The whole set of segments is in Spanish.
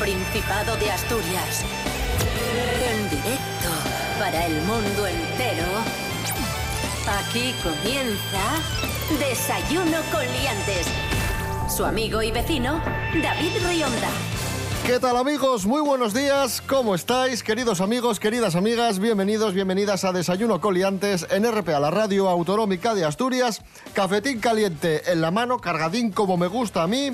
Principado de Asturias. En directo para el mundo entero. Aquí comienza Desayuno con Liantes. Su amigo y vecino, David Rionda. ¿Qué tal amigos? Muy buenos días. ¿Cómo estáis, queridos amigos, queridas amigas? Bienvenidos, bienvenidas a Desayuno Coliantes en RPA, la radio autonómica de Asturias. Cafetín caliente en la mano, cargadín como me gusta a mí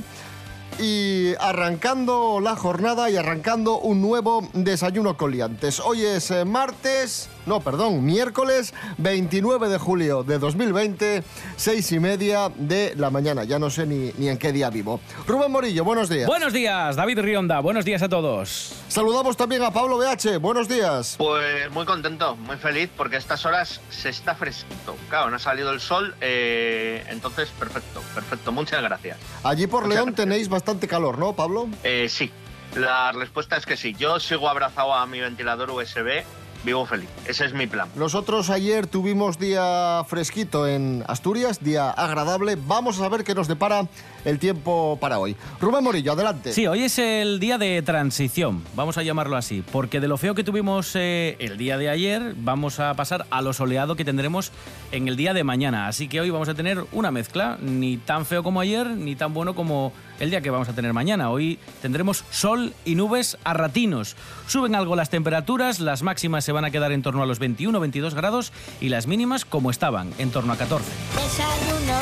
y arrancando la jornada y arrancando un nuevo desayuno coliantes. Hoy es eh, martes, no, perdón, miércoles 29 de julio de 2020, seis y media de la mañana. Ya no sé ni, ni en qué día vivo. Rubén Morillo, buenos días. Buenos días, David Rionda, buenos días a todos. Saludamos también a Pablo BH, buenos días. Pues muy contento, muy feliz, porque a estas horas se está fresquito. Claro, no ha salido el sol, eh, entonces perfecto, perfecto, muchas gracias. Allí por Muchas León gracias. tenéis bastante calor, ¿no, Pablo? Eh, sí, la respuesta es que sí. Yo sigo abrazado a mi ventilador USB, vivo feliz. Ese es mi plan. Nosotros ayer tuvimos día fresquito en Asturias, día agradable. Vamos a ver qué nos depara el tiempo para hoy. Rubén Morillo, adelante. Sí, hoy es el día de transición, vamos a llamarlo así, porque de lo feo que tuvimos eh, el día de ayer, vamos a pasar a lo soleado que tendremos en el día de mañana. Así que hoy vamos a tener una mezcla, ni tan feo como ayer, ni tan bueno como el día que vamos a tener mañana. Hoy tendremos sol y nubes a ratinos. Suben algo las temperaturas, las máximas se van a quedar en torno a los 21-22 grados y las mínimas como estaban, en torno a 14. Desayuno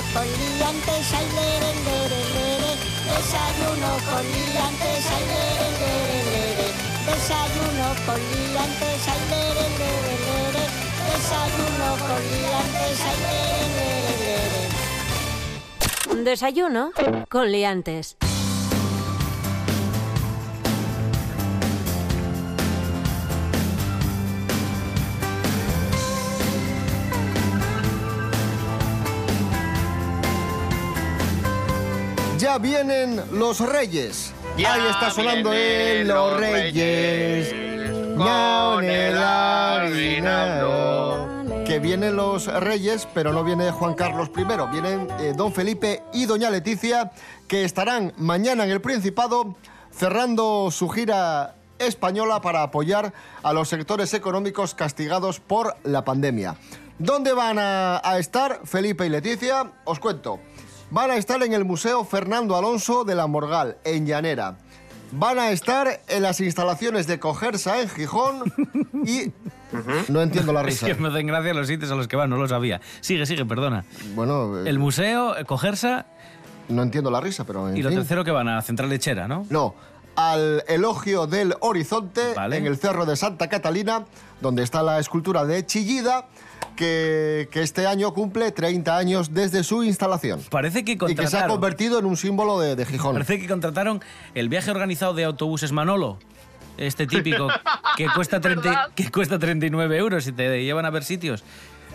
con. Desayuno con. Desayuno con Liantes. Ya vienen los reyes. Ya Ahí está sonando el Los los Reyes. Reyes Ñao, con el aguinaldo. Vienen los reyes, pero no viene Juan Carlos I. Vienen eh, don Felipe y doña Leticia, que estarán mañana en el Principado cerrando su gira española para apoyar a los sectores económicos castigados por la pandemia. ¿Dónde van a, a estar Felipe y Leticia? Os cuento. Van a estar en el Museo Fernando Alonso de la Morgal, en Llanera. Van a estar en las instalaciones de Cogersa, en Gijón. Y. No entiendo la Es risa. que me hacen gracia los sitios a los que van, no lo sabía. Sigue, sigue, perdona. Bueno, eh, El museo, eh, cogersa no entiendo la risa, pero. En y lo fin. tercero que van a Central Lechera, ¿no? No, al elogio del horizonte Vale. en el cerro de Santa Catalina, donde está la escultura de Chillida, que, que este año cumple 30 años desde su instalación. Parece que Y que se ha contrataron, convertido en un símbolo de, de Gijón. parece que contrataron el viaje organizado de autobuses Manolo. Este típico que cuesta, 30 ¿Verdad? que cuesta 39 euros y te llevan a ver sitios.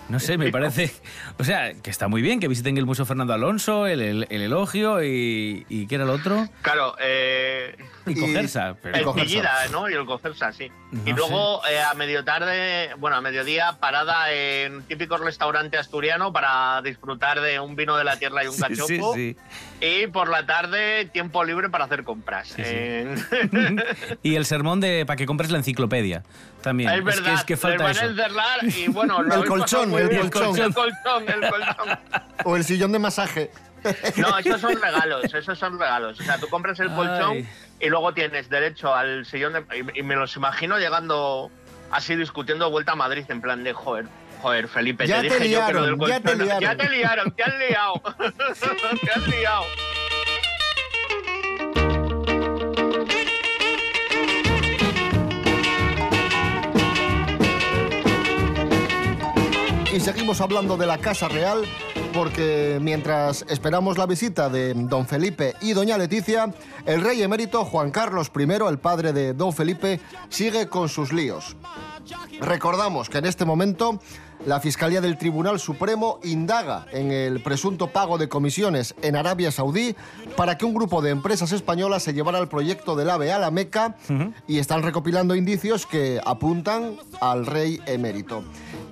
No sé, me parece. O sea, que está muy bien que visiten el Museo Fernando Alonso, el, el- el elogio y. ¿Y qué era el otro? Claro, eh, Y, cogersa. Pero, el Cogersa. Pillida, ¿no? Y el Cogersa, sí. y luego eh, a medio tarde, bueno, a mediodía, parada en un típico restaurante asturiano para disfrutar de un vino de la tierra y un Sí, sí, cachopo. sí. Y por la tarde, tiempo libre para hacer compras. Y el sermón de para que compres la enciclopedia. También. es verdad, que, es que falta les van a eso. encerrar y bueno, lo El colchón, el colchón. El colchón, el colchón. O el sillón de masaje. No, esos son regalos, esos son regalos. O sea, tú compras el colchón Ay. y luego tienes derecho al sillón de... Y, y me los imagino llegando así discutiendo vuelta a Madrid en plan de, joder, joder, Felipe, Ya te te dije yo que lo del liaron, ya te colchón... liaron. Ya te liaron, te han liado. te han liado. Y seguimos hablando de la Casa Real porque mientras esperamos la visita de don Felipe y doña Leticia, el rey emérito Juan Carlos I, el padre de don Felipe, sigue con sus líos. Recordamos que en este momento la Fiscalía del Tribunal Supremo indaga en el presunto pago de comisiones en Arabia Saudí para que un grupo de empresas españolas se llevara el proyecto del AVE a la Meca y están recopilando indicios que apuntan al rey emérito.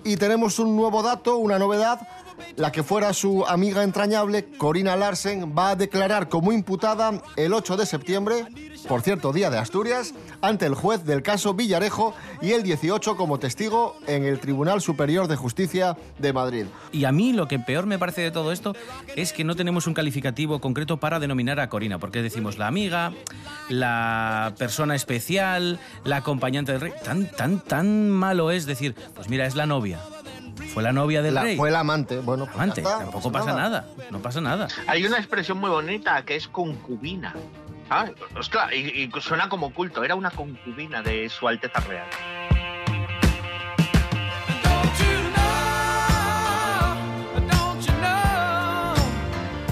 Y tenemos un nuevo dato, una novedad. La que fuera su amiga entrañable, Corina Larsen, va a declarar como imputada el 8 de septiembre, por cierto, Día de Asturias, ante el juez del caso Villarejo y el 18 como testigo en el Tribunal Superior de Justicia de Madrid. Y a mí lo que peor me parece de todo esto es que no tenemos un calificativo concreto para denominar a Corina, porque decimos la amiga, la persona especial, la acompañante del rey. Tan, tan, tan malo es decir, pues mira, es la novia. Fue la novia del La- rey. fue el amante, bueno, pues Amante, está, no tampoco pasa nada. no pasa nada. Hay una expresión muy bonita que es concubina. ¿sabes? Ostras, y, y suena como culto. Era una concubina de Su Alteza Real.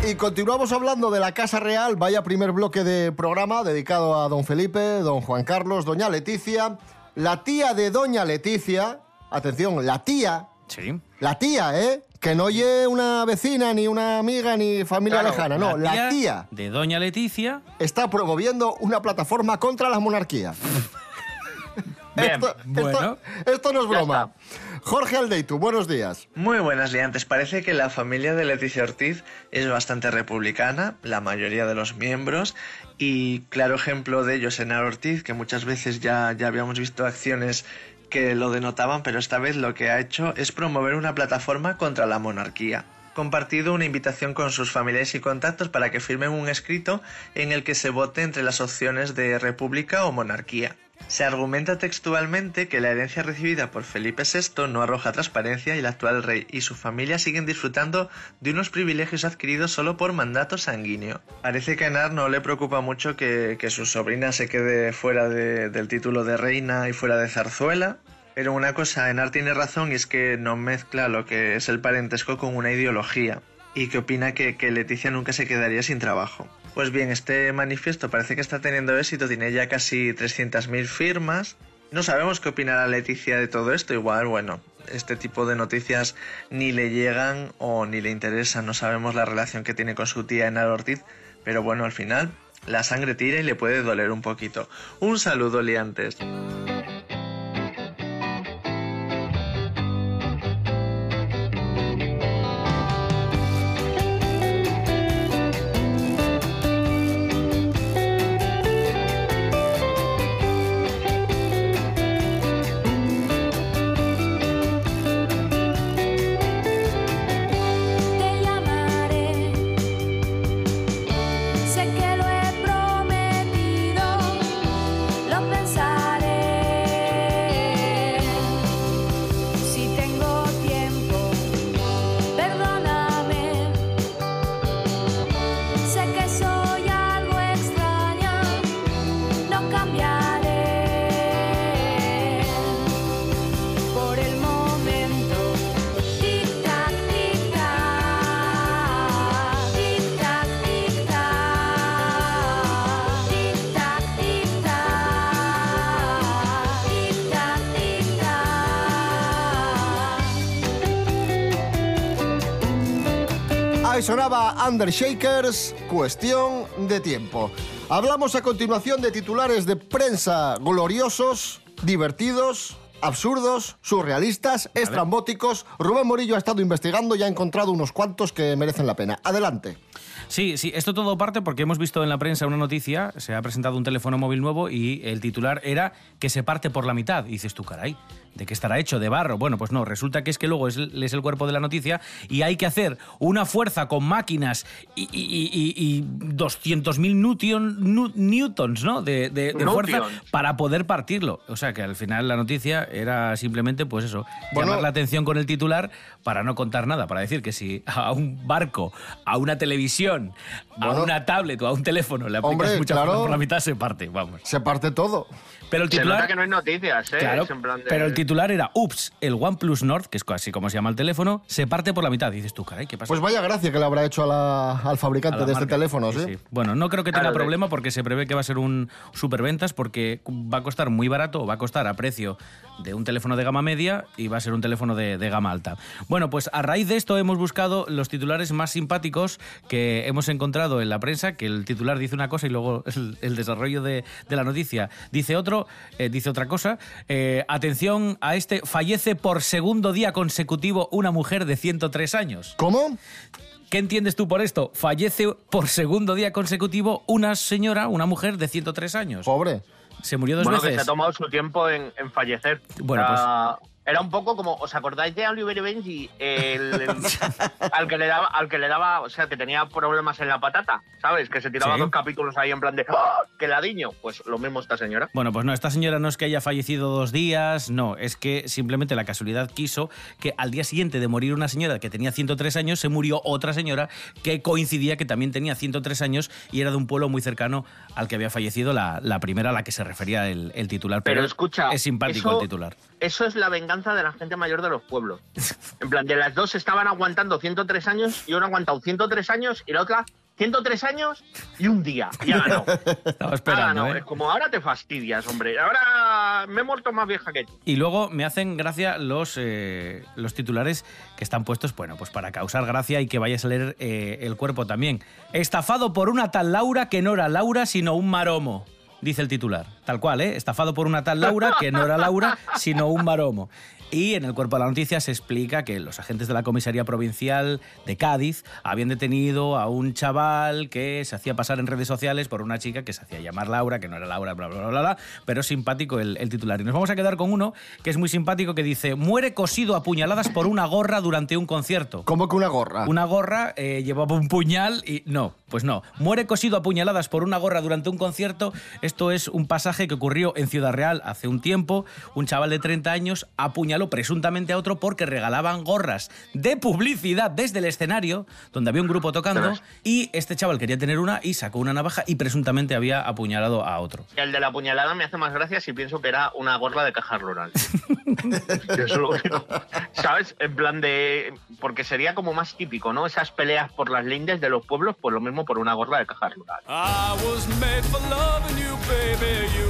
Y continuamos hablando de la Casa Real, vaya primer bloque de programa dedicado a don Felipe, don Juan Carlos, doña Leticia, la tía de doña Leticia, atención, la tía, Sí. la tía, ¿eh? Que no oye una vecina, ni una amiga, ni familia Claro, lejana, no, la tía de Doña Leticia. está promoviendo una plataforma contra la monarquía. Bien, esto, bueno. esto- esto no es broma. Jorge Aldeitu, buenos días. Muy buenas liantes. Parece que la familia de Leticia Ortiz es bastante republicana, la mayoría de los miembros, y claro ejemplo de ello es Enar Ortiz, que muchas veces ya, ya habíamos visto acciones que lo denotaban, pero esta vez lo que ha hecho es promover una plataforma contra la monarquía. Compartido una invitación con sus familiares y contactos para que firmen un escrito en el que se vote entre las opciones de república o monarquía. Se argumenta textualmente que la herencia recibida por Felipe VI no arroja transparencia y el actual rey y su familia siguen disfrutando de unos privilegios adquiridos solo por mandato sanguíneo. Parece que a Enar no le preocupa mucho que, que su sobrina se quede fuera de- del título de reina y fuera de zarzuela, pero una cosa, Enar tiene razón y es que no mezcla lo que es el parentesco con una ideología y que opina que, que Leticia nunca se quedaría sin trabajo. Pues bien, este manifiesto parece que está teniendo éxito, tiene ya casi 300.000 firmas. No sabemos qué opinará Leticia de todo esto, igual, bueno, este tipo de noticias ni le llegan o ni le interesan, no sabemos la relación que tiene con su tía Enar Ortiz, pero bueno, al final la sangre tira y le puede doler un poquito. Un saludo, liantes. Sonaba Undershakers, cuestión de tiempo. Hablamos a continuación de titulares de prensa gloriosos, divertidos, absurdos, surrealistas, estrambóticos. Rubén Morillo ha estado investigando y ha encontrado unos cuantos que merecen la pena. Adelante. Sí, sí, esto todo parte porque hemos visto en la prensa una noticia, se ha presentado un teléfono móvil nuevo y el titular era que se parte por la mitad. Y dices tú, caray, ¿de qué estará hecho? ¿De barro? Bueno, pues no, resulta que es que luego es, es el cuerpo de la noticia y hay que hacer una fuerza con máquinas y, y, y- y 200.000 newton, nu- newtons, ¿no? De, de- de fuerza para poder partirlo. O sea que al final la noticia era simplemente, pues eso, Bueno. llamar la atención con el titular para no contar nada, para decir que si a un barco, a una televisión, a una tablet o a un teléfono le aplicas Hombre, mucha claro. fuerza por la mitad, se parte, vamos. Se parte todo. Pero el Se titular... nota que no hay noticias, ¿eh? Claro, Es en plan de- pero el titular era Ups, el OnePlus Nord, que es así como se llama el teléfono, se parte por la mitad. Y dices tú, caray, ¿qué pasa? Pues vaya gracia que le habrá hecho a la- al a fabricante la de este teléfono, ¿sí? Sí, sí. Bueno, no creo que tenga problema porque se prevé que va a ser un superventas porque va a costar muy barato o va a costar a precio de un teléfono de gama media y va a ser un teléfono de, de gama alta. Bueno, pues a raíz de esto hemos buscado los titulares más simpáticos que hemos encontrado en la prensa que el titular dice una cosa y luego el, el desarrollo de, de la noticia dice otro, eh, dice otra cosa. Eh, atención a este, fallece por segundo día consecutivo una mujer de 103 años. ¿Cómo? ¿Qué entiendes tú por esto? Fallece por segundo día consecutivo una señora, una mujer de 103 años. Pobre. Se murió dos Bueno, que se veces. ha tomado su tiempo en, en fallecer. Bueno, O sea, Era un poco como, ¿os acordáis de Oliver Benji? El, al que le daba, al que le daba, o sea, que tenía problemas en la patata, ¿sabes? Que se tiraba Sí. dos capítulos ahí en plan de ¡Ah! ¡Qué ladino! Pues lo mismo esta señora. Bueno, pues no, esta señora no es que haya fallecido dos días, no, es que simplemente la casualidad quiso que al día siguiente de morir una señora que tenía 103 años, se murió otra señora que coincidía que también tenía 103 años y era de un pueblo muy cercano al que había fallecido la, la primera a la que se refería el, el titular. Pero, Pero escucha, es simpático eso- el titular. Eso es la venganza de la gente mayor de los pueblos. En plan, de las dos estaban aguantando 103 años y una ha aguantado 103 años y la otra 103 años y un día. Y ha ganado. Estaba esperando, ganado. ¿eh? Es como ahora te fastidias, hombre. Ahora me he muerto más vieja que tú. Y luego me hacen gracia los, eh, los titulares que están puestos, bueno, pues para causar gracia y que vayas a leer eh, el cuerpo también. Estafado por una tal Laura que no era Laura, sino un maromo. Dice el titular. Tal cual, ¿eh? Estafado por una tal Laura que no era Laura, sino un maromo. Y en el cuerpo de la noticia se explica que los agentes de la comisaría provincial de Cádiz habían detenido a un chaval que se hacía pasar en redes sociales por una chica que se hacía llamar Laura, que no era Laura, bla, bla, bla, bla, bla, pero simpático el, el titular. Y nos vamos a quedar con uno que es muy simpático que dice, muere cosido a puñaladas por una gorra durante un concierto. ¿Cómo que una gorra? Una gorra eh, llevaba un puñal y no, pues no. Muere cosido a puñaladas por una gorra durante un concierto. Esto es un pasaje que ocurrió en Ciudad Real hace un tiempo. Un chaval de 30 años apuñaló presuntamente a otro porque regalaban gorras de publicidad desde el escenario donde había un grupo tocando y este chaval quería tener una y sacó una navaja y presuntamente había apuñalado a otro. El de la puñalada me hace más gracia si pienso que era una gorra de caja rural. Yo solo digo, ¿Sabes? En plan de. Porque sería como más típico, ¿no? Esas peleas por las lindes de los pueblos, pues lo mismo por una gorra de caja rural. I was made for loving you, baby. You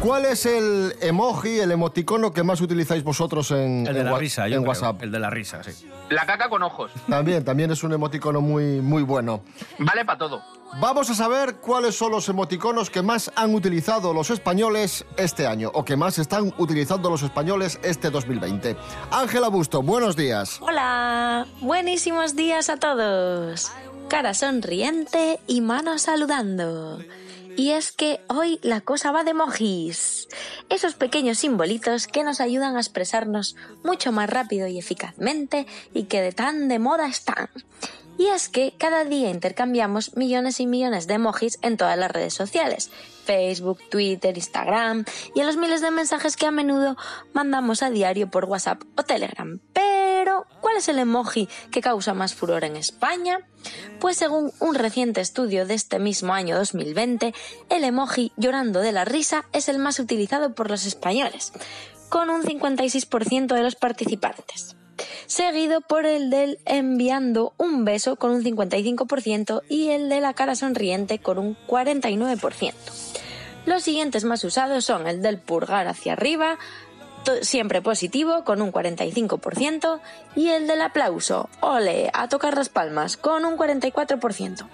¿Cuál es el emoji, el emoticono que más utilizáis vosotros en, El de en la wa- risa, yo en creo. WhatsApp? El de la risa, sí. La caca con ojos. También, también es un emoticono muy, muy bueno. Vale para todo. Vamos a saber cuáles son los emoticonos que más han utilizado los españoles este año o que más están utilizando los españoles este 2020. Ángela Busto, buenos días. Hola, buenísimos días a todos. Cara sonriente y mano saludando. Y es que hoy la cosa va de emojis. Esos pequeños simbolitos que nos ayudan a expresarnos mucho más rápido y eficazmente y que de tan de moda están. Y es que cada día intercambiamos millones y millones de emojis en todas las redes sociales. Facebook, Twitter, Instagram y en los miles de mensajes que a menudo mandamos a diario por WhatsApp o Telegram. ¿Cuál es el emoji que causa más furor en España? Pues según un reciente estudio de este mismo año 2020, el emoji llorando de la risa es el más utilizado por los españoles, con un 56% de los participantes seguido por el del enviando un beso con un 55% y el de la cara sonriente con un 49%. Los siguientes más usados son el del purgar hacia arriba, siempre positivo con un 45% y el del aplauso, ole, a tocar las palmas con un 44%.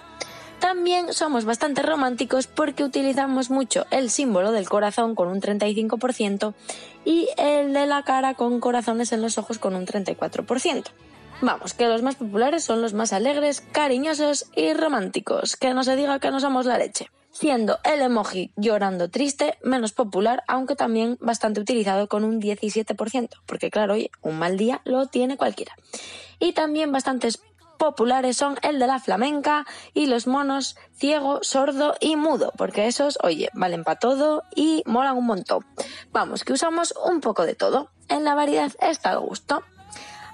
También somos bastante románticos porque utilizamos mucho el símbolo del corazón con un 35% y el de la cara con corazones en los ojos con un 34%. Vamos, que los más populares son los más alegres, cariñosos y románticos, que no se diga que no somos la leche. Siendo el emoji llorando triste menos popular, aunque también bastante utilizado con un 17%, porque claro, oye, un mal día lo tiene cualquiera. Y también bastantes populares son el de la flamenca y los monos ciego, sordo y mudo, porque esos, oye, valen para todo y molan un montón. Vamos, que usamos un poco de todo. En la variedad está el gusto.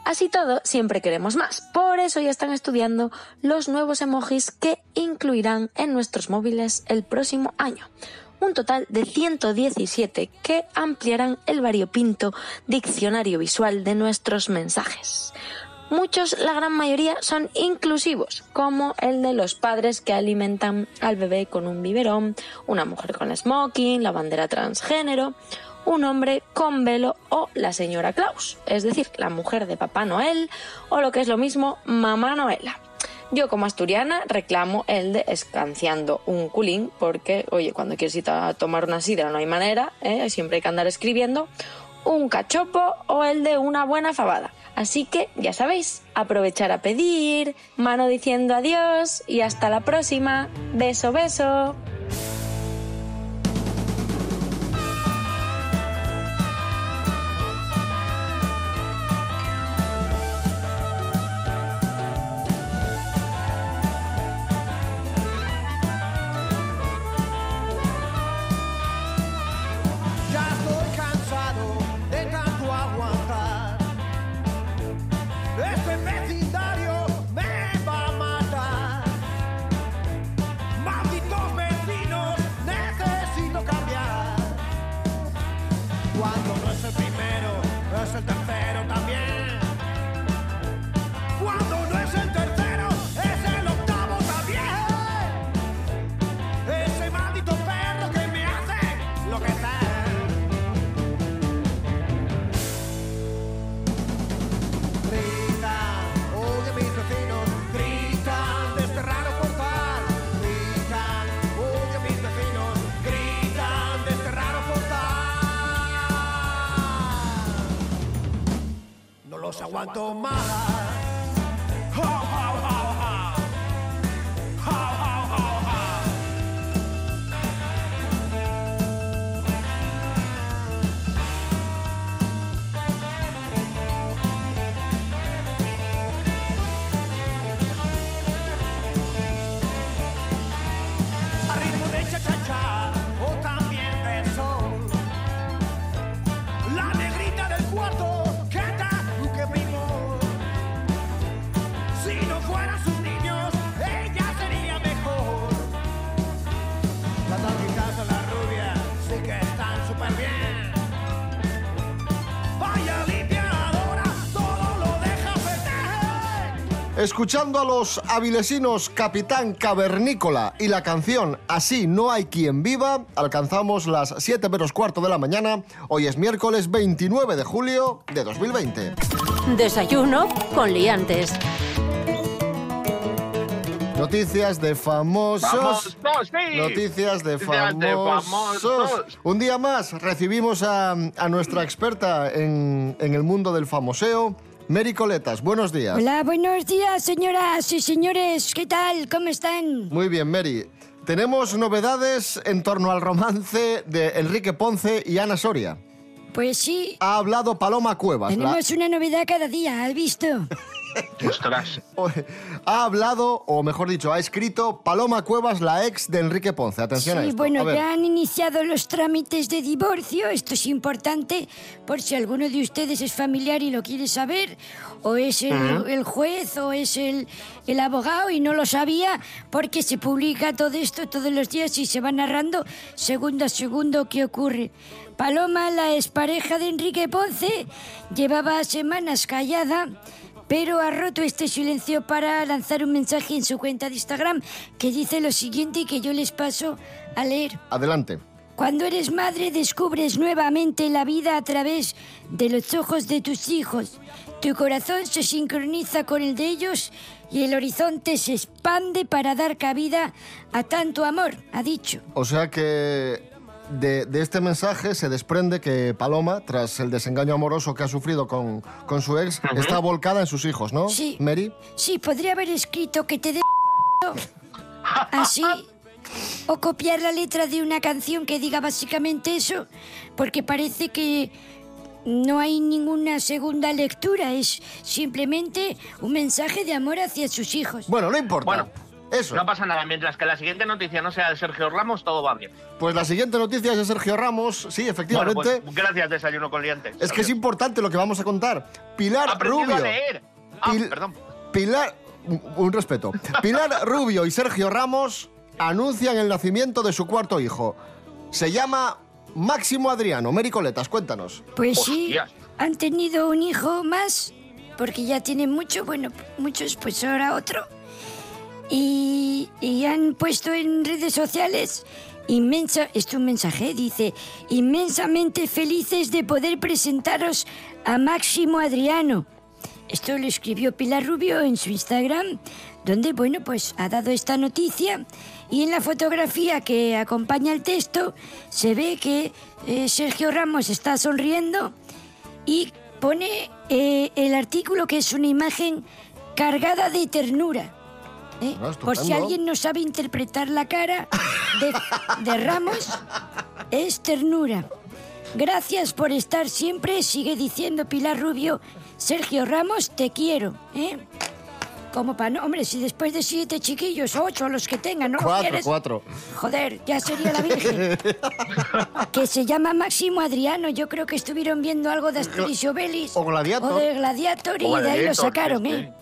Así todo, siempre queremos más. Por eso ya están estudiando los nuevos emojis que incluirán en nuestros móviles el próximo año. Un total de 117 que ampliarán el variopinto diccionario visual de nuestros mensajes. Muchos, la gran mayoría, son inclusivos, como el de los padres que alimentan al bebé con un biberón, una mujer con smoking, la bandera transgénero, un hombre con velo o la señora Claus, es decir, la mujer de Papá Noel o lo que es lo mismo, Mamá Noela. Yo como asturiana reclamo el de escanciando un culín, porque, oye, cuando quieres ir a tomar una sidra no hay manera, ¿eh? siempre hay que andar escribiendo, un cachopo o el de una buena fabada. Así que, ya sabéis, aprovechar a pedir, mano diciendo adiós y hasta la próxima. Beso, beso. Escuchando a los avilesinos Capitán Cavernícola y la canción Así no hay quien viva, alcanzamos las 7 menos cuarto de la mañana. Hoy es miércoles 29 de julio de 2020. Desayuno con liantes. Noticias de famosos. ¡Vamos, no, sí! Noticias de Noticias de famosos. famosos. Un día más recibimos a, a nuestra experta en, en el mundo del famoseo, Mary Coletas. Buenos días. Hola, buenos días, señoras y señores. ¿Qué tal? ¿Cómo están? Muy bien, Mary. Tenemos novedades en torno al romance de Enrique Ponce y Ana Soria. Pues sí, Ha hablado Paloma Cuevas. la- tenemos una novedad cada día, ¿has visto? Ostras. ha hablado, o mejor dicho, ha escrito Paloma Cuevas, la ex de Enrique Ponce. Atención a Sí, esto. bueno, A ya han iniciado los trámites de divorcio. Esto es importante por si alguno de ustedes es familiar y lo quiere saber. O es el, el juez o es el, el abogado y no lo sabía porque se publica todo esto todos los días y se va narrando segundo a segundo qué ocurre. Paloma, la expareja de Enrique Ponce, llevaba semanas callada pero ha roto este silencio para lanzar un mensaje en su cuenta de Instagram que dice lo siguiente y que yo les paso a leer. Adelante. Cuando eres madre descubres nuevamente la vida a través de los ojos de tus hijos. Tu corazón se sincroniza con el de ellos y el horizonte se expande para dar cabida a tanto amor, ha dicho. O sea que de, de este mensaje se desprende que Paloma, tras el desengaño amoroso que ha sufrido con, con su ex, está volcada en sus hijos, ¿no? Sí. Mary. Sí, podría haber escrito que te dé así o copiar la letra de una canción que diga básicamente eso, porque parece que no hay ninguna segunda lectura, es simplemente un mensaje de amor hacia sus hijos. Bueno, no importa. Bueno, Eso. No pasa nada. Mientras que la siguiente noticia no sea de Sergio Ramos, todo va bien. Pues la siguiente noticia es de Sergio Ramos. Sí, efectivamente. Bueno, pues, gracias, Desayuno con Liantes. es que es importante lo que vamos a contar. Pilar Aprendido Rubio. a leer. Ah, Pil- perdón. Pilar. un- Un respeto. Pilar Rubio y Sergio Ramos anuncian el nacimiento de su cuarto hijo. Se llama Máximo Adriano. Mericoletas, cuéntanos. Pues sí, han tenido un hijo más, porque ya tienen mucho, bueno, muchos, pues ahora otro. Y, han puesto en redes sociales inmensa, esto es un mensaje, dice, inmensamente felices de poder presentaros a Máximo Adriano. Esto lo escribió Pilar Rubio en su Instagram, donde, bueno, pues ha dado esta noticia y en la fotografía que acompaña el texto se ve que eh, Sergio Ramos está sonriendo y pone eh, el artículo que es una imagen cargada de ternura. ¿Eh? Ah, Por si alguien no sabe interpretar la cara de, de Ramos, es ternura. Gracias por estar siempre, sigue diciendo Pilar Rubio. Sergio Ramos, te quiero. ¿eh? Como para no, hombre, si después de siete chiquillos, ocho los que tengan, ¿no Cuatro, quieres? cuatro. Joder, ya sería la Virgen. que se llama Máximo Adriano. Yo creo que estuvieron viendo algo de Asterix Obelix. O Gladiator. O de Gladiator y O de ahí lo sacaron, sí, ¿eh?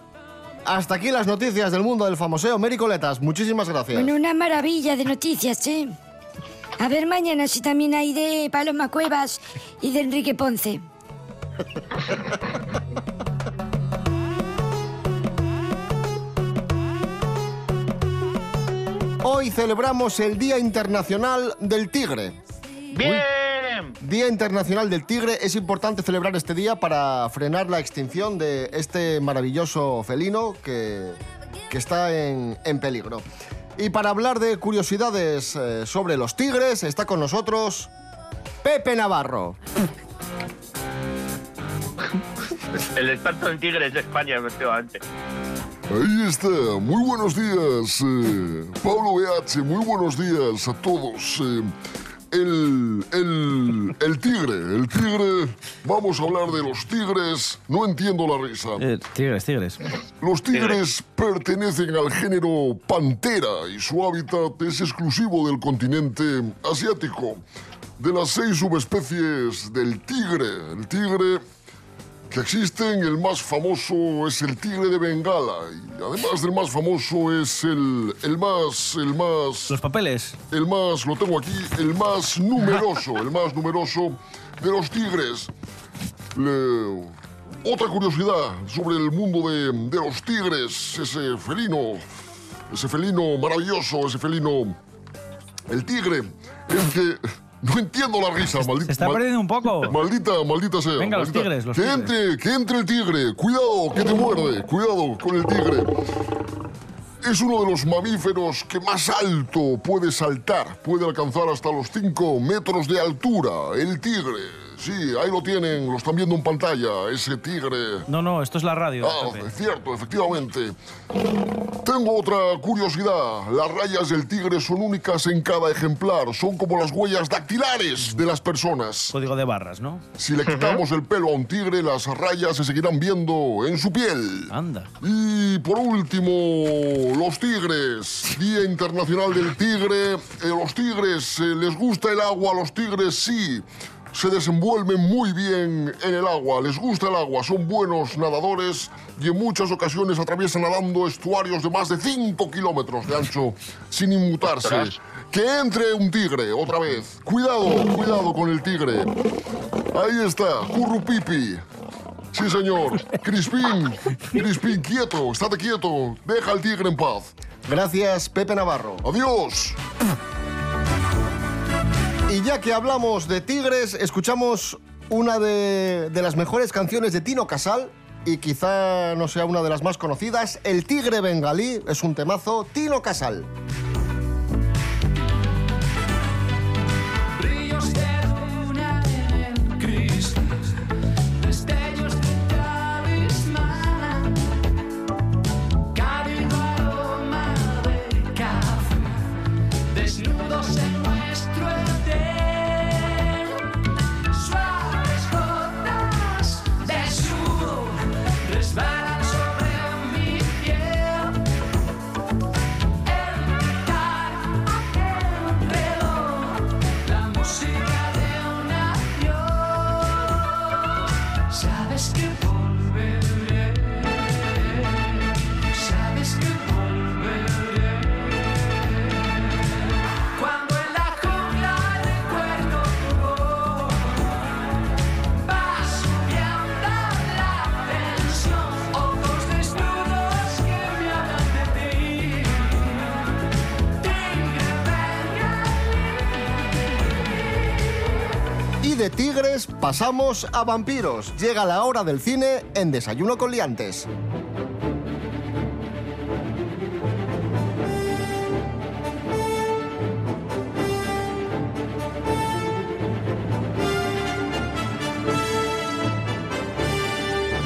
Hasta aquí las noticias del mundo del famoseo. Mericoletas, muchísimas gracias. Bueno, una maravilla de noticias, ¿eh? A ver mañana si también hay de Paloma Cuevas y de Enrique Ponce. Hoy celebramos el Día Internacional del Tigre. ¡Bien! Día Internacional del Tigre. Es importante celebrar este día para frenar la extinción de este maravilloso felino que, que está en, en peligro. Y para hablar de curiosidades eh, sobre los tigres, está con nosotros Pepe Navarro. El experto en tigres de España, efectivamente. Ahí está, muy buenos días, eh, Pablo BH, muy buenos días a todos. eh, el, el, el tigre, el tigre, vamos a hablar de los tigres, no entiendo la risa. Eh, tigres, tigres. Los tigres pertenecen al género Pantera y su hábitat es exclusivo del continente asiático. De las seis subespecies del tigre, el tigre que existen, el más famoso es el tigre de Bengala y además del más famoso es el, el más, el más, Los papeles. el más, lo tengo aquí, el más numeroso, el más numeroso de los tigres. Le- otra curiosidad sobre el mundo de, de los tigres, ese felino, ese felino maravilloso, ese felino, el tigre, es que no entiendo la risa, maldita. Se está mal- perdiendo un poco. Maldita, maldita sea. Venga, los tigres, los que tigres. entre, que entre el tigre. Cuidado, que te muerde. Cuidado con el tigre. Es uno de los mamíferos que más alto puede saltar. Puede alcanzar hasta los 5 metros de altura. El tigre. Sí, ahí lo tienen, lo están viendo en pantalla. Ese tigre. No, no, esto es la radio. Ah, Pepe. es cierto, efectivamente. Tengo otra curiosidad. Las rayas del tigre son únicas en cada ejemplar. Son como las huellas dactilares de las personas. Código de barras, ¿no? Si le quitamos el pelo a un tigre, las rayas se seguirán viendo en su piel. Anda. Y por último, los tigres. Día Internacional del Tigre. Eh, los tigres, eh, ¿les gusta el agua? Los tigres sí. Se desenvuelven muy bien en el agua, les gusta el agua, son buenos nadadores y en muchas ocasiones atraviesan nadando estuarios de más de 5 kilómetros de ancho sin inmutarse. Que entre un tigre, otra vez. Cuidado, cuidado con el tigre. Ahí está, Currupipi. Sí, señor. Crispín, Crispín, quieto, estate quieto. Deja al tigre en paz. Gracias, Pepe Navarro. Adiós. Y ya que hablamos de tigres, escuchamos una de, las mejores canciones de Tino Casal y quizá no sea una de las más conocidas. El tigre bengalí es un temazo. Tino Casal. Pasamos a vampiros. Llega la hora del cine en Desayuno con Liantes.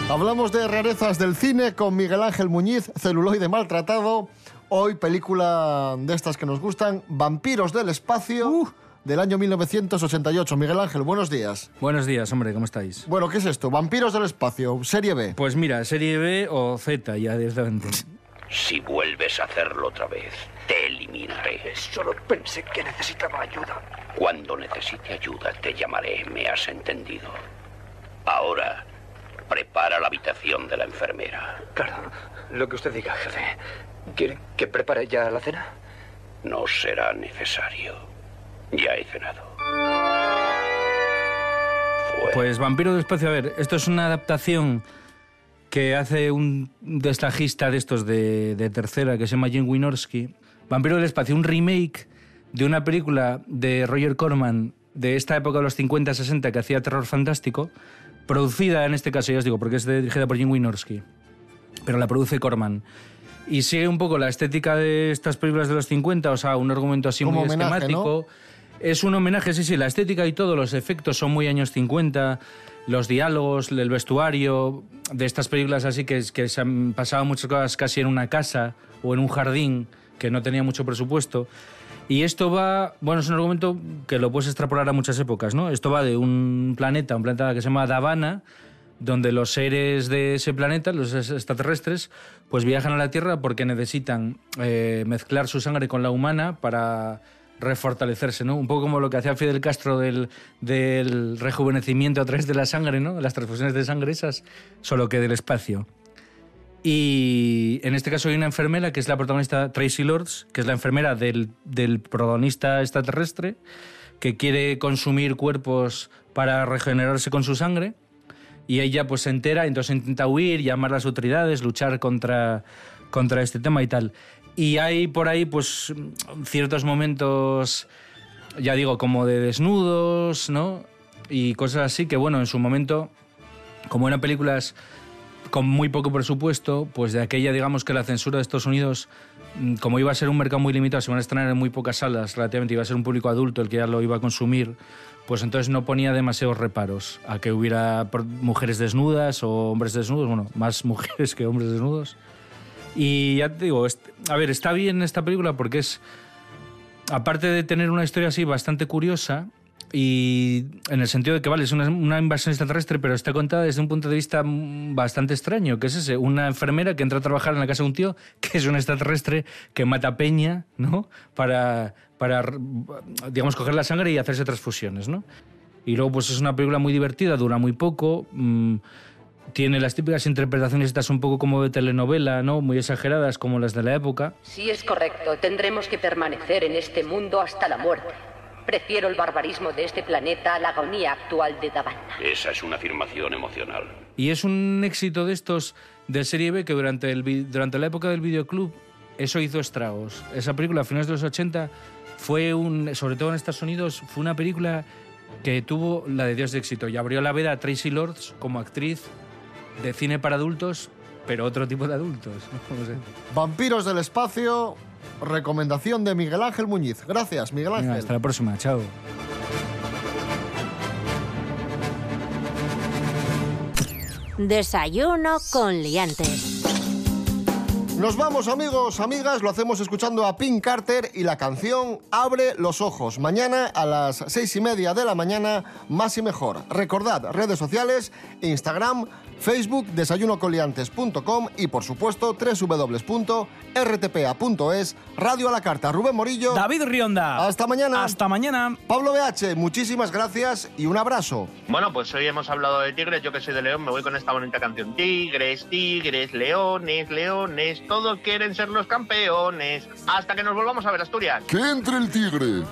Hablamos de rarezas del cine con Miguel Ángel Muñiz, celuloide maltratado. Hoy película de estas que nos gustan, Vampiros del Espacio, del año 1988. Miguel Ángel, buenos días. Buenos días, hombre, ¿cómo estáis? Bueno, ¿qué es esto? Vampiros del Espacio, serie B. Pues mira, serie B o Z ya directamente. Si vuelves a hacerlo otra vez, te eliminaré. Solo pensé que necesitaba ayuda. Cuando necesite ayuda, te llamaré. ¿Me has entendido? Ahora, prepara la habitación de la enfermera. Claro, lo que usted diga, jefe. ¿Quiere que prepare ya la cena? No será necesario. Ya he cenado. Pues Vampiro del Espacio, a ver, esto es una adaptación que hace un destajista de estos de, de tercera que se llama Jim Wynorski. Vampiro del Espacio, un remake de una película de Roger Corman de esta época de los 50-60 que hacía terror fantástico, producida en este caso, ya os digo, porque es dirigida por Jim Wynorski, pero la produce Corman. Y sigue un poco la estética de estas películas de los 50, o sea, un argumento así Como muy homenaje, esquemático. Es un homenaje, sí, sí, la estética y todo, los efectos son muy años 50, los diálogos, el vestuario, de estas películas así que, se han pasado muchas cosas casi en una casa o en un jardín, que no tenía mucho presupuesto. Y esto va, bueno, es un argumento que lo puedes extrapolar a muchas épocas, ¿no? Esto va de un planeta, un planeta que se llama Davana, donde los seres de ese planeta, los extraterrestres, pues viajan a la Tierra porque necesitan eh, mezclar su sangre con la humana para refortalecerse, ¿no? Un poco como lo que hacía Fidel Castro del, del rejuvenecimiento a través de la sangre, ¿no? Las transfusiones de sangre esas, solo que del espacio. Y en este caso hay una enfermera que es la protagonista Tracy Lords, que es la enfermera del, del protagonista extraterrestre, que quiere consumir cuerpos para regenerarse con su sangre. Y ella pues se entera, entonces intenta huir, llamar a las autoridades, luchar contra, contra este tema y tal. Y hay por ahí pues ciertos momentos, ya digo, como de desnudos, ¿no? Y cosas así que bueno, en su momento, como eran películas con muy poco presupuesto, pues de aquella, digamos que la censura de Estados Unidos, mm, como iba a ser un mercado muy limitado, se iban a estrenar en muy pocas salas, relativamente iba a ser un público adulto el que ya lo iba a consumir, pues entonces no ponía demasiados reparos a que hubiera mujeres desnudas o hombres desnudos, bueno, más mujeres que hombres desnudos. Y ya te digo, est- a ver, está bien esta película porque es, aparte de tener una historia así bastante curiosa, y en el sentido de que, vale, es una, una invasión extraterrestre, pero está contada desde un punto de vista bastante extraño, que es ese, una enfermera que entra a trabajar en la casa de un tío que es un extraterrestre que mata peña, ¿no? Para, para digamos, coger la sangre y hacerse transfusiones, ¿no? Y luego, pues es una película muy divertida, dura muy poco, mm, tiene las típicas interpretaciones estas un poco como de telenovela, ¿no? Muy exageradas, como las de la época. Si es correcto, tendremos que permanecer en este mundo hasta la muerte. Prefiero el barbarismo de este planeta a la agonía actual de Davana. Esa es una afirmación emocional. Y es un éxito de estos de serie B que durante, el, durante la época del videoclub eso hizo estragos. Esa película a finales de los 80 fue un, sobre todo en Estados Unidos, fue una película que tuvo la de Dios de éxito y abrió la veda a Tracy Lords como actriz de cine para adultos, pero otro tipo de adultos. Vampiros del Espacio, recomendación de Miguel Ángel Muñiz. Gracias, Miguel Ángel. venga, hasta la próxima, chao. Desayuno con liantes. Nos vamos amigos, amigas, lo hacemos escuchando a Pink Carter y la canción Abre los ojos. Mañana a las seis y media de la mañana, más y mejor. Recordad, redes sociales, Instagram, Facebook, desayunocoliantes.com y por supuesto www.rtpa.es, Radio a la Carta. Rubén Morillo. David Rionda. Hasta mañana. Hasta mañana. Pablo BH, muchísimas gracias y un abrazo. Bueno, pues hoy hemos hablado de tigres, yo que soy de León, me voy con esta bonita canción. Tigres, tigres, leones, leones, todos quieren ser los campeones. Hasta que nos volvamos a ver, Asturias. ¡Que entre el tigre!